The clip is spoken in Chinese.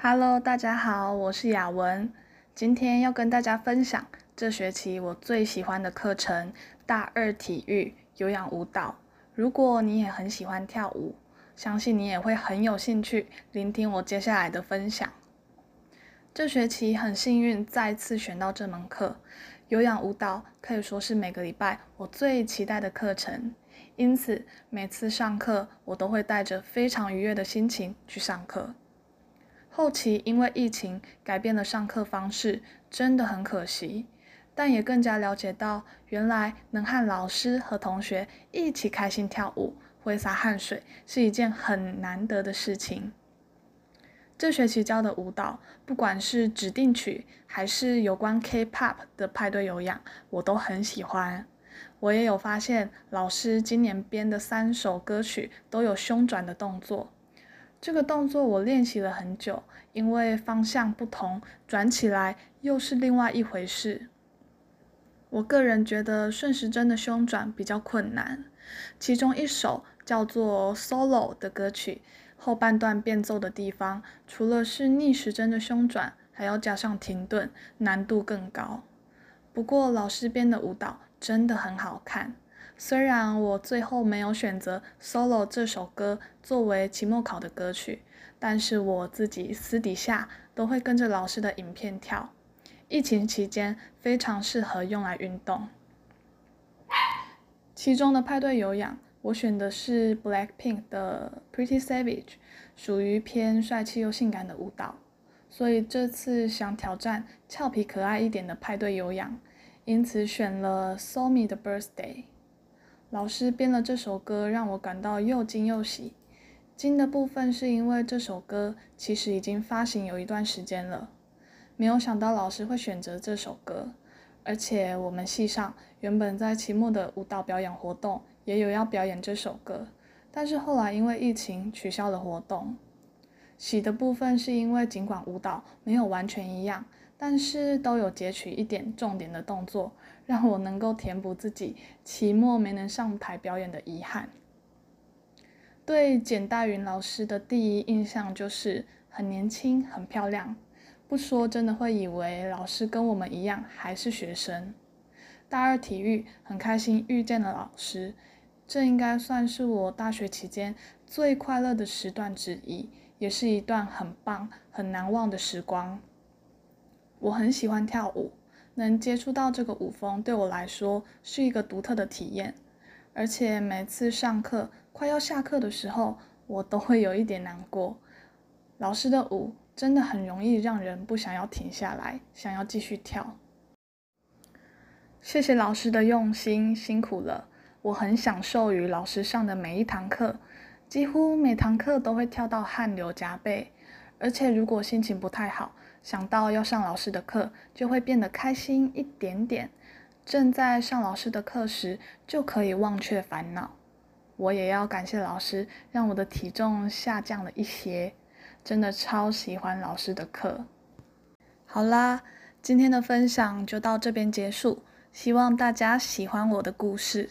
Hello，大家好，我是雅文。今天要跟大家分享这学期我最喜欢的课程——大二体育有氧舞蹈。如果你也很喜欢跳舞，相信你也会很有兴趣聆听我接下来的分享。这学期很幸运再次选到这门课，有氧舞蹈可以说是每个礼拜我最期待的课程，因此每次上课我都会带着非常愉悦的心情去上课。后期因为疫情改变了上课方式，真的很可惜。但也更加了解到，原来能和老师和同学一起开心跳舞、挥洒汗水，是一件很难得的事情。这学期教的舞蹈，不管是指定曲，还是有关 K-pop 的派对有氧，我都很喜欢。我也有发现，老师今年编的三首歌曲都有胸转的动作。这个动作我练习了很久，因为方向不同，转起来又是另外一回事。我个人觉得顺时针的胸转比较困难，其中一首叫做 Solo 的歌曲，后半段变奏的地方，除了是逆时针的胸转，还要加上停顿，难度更高。不过老师编的舞蹈真的很好看。虽然我最后没有选择《Solo》这首歌作为期末考的歌曲，但是我自己私底下都会跟着老师的影片跳。疫情期间非常适合用来运动。其中的派对有氧，我选的是 Blackpink 的《Pretty Savage》，属于偏帅气又性感的舞蹈，所以这次想挑战俏皮可爱一点的派对有氧，因此选了 Somi 的《Birthday》。老师编了这首歌，让我感到又惊又喜。惊的部分是因为这首歌其实已经发行有一段时间了，没有想到老师会选择这首歌，而且我们系上原本在期末的舞蹈表演活动也有要表演这首歌，但是后来因为疫情取消了活动。喜的部分是因为尽管舞蹈没有完全一样。但是都有截取一点重点的动作，让我能够填补自己期末没能上台表演的遗憾。对简大云老师的第一印象就是很年轻、很漂亮，不说真的会以为老师跟我们一样还是学生。大二体育很开心遇见了老师，这应该算是我大学期间最快乐的时段之一，也是一段很棒、很难忘的时光。我很喜欢跳舞，能接触到这个舞风对我来说是一个独特的体验。而且每次上课快要下课的时候，我都会有一点难过。老师的舞真的很容易让人不想要停下来，想要继续跳。谢谢老师的用心，辛苦了。我很享受与老师上的每一堂课，几乎每堂课都会跳到汗流浃背。而且如果心情不太好，想到要上老师的课，就会变得开心一点点。正在上老师的课时，就可以忘却烦恼。我也要感谢老师，让我的体重下降了一些。真的超喜欢老师的课。好啦，今天的分享就到这边结束，希望大家喜欢我的故事。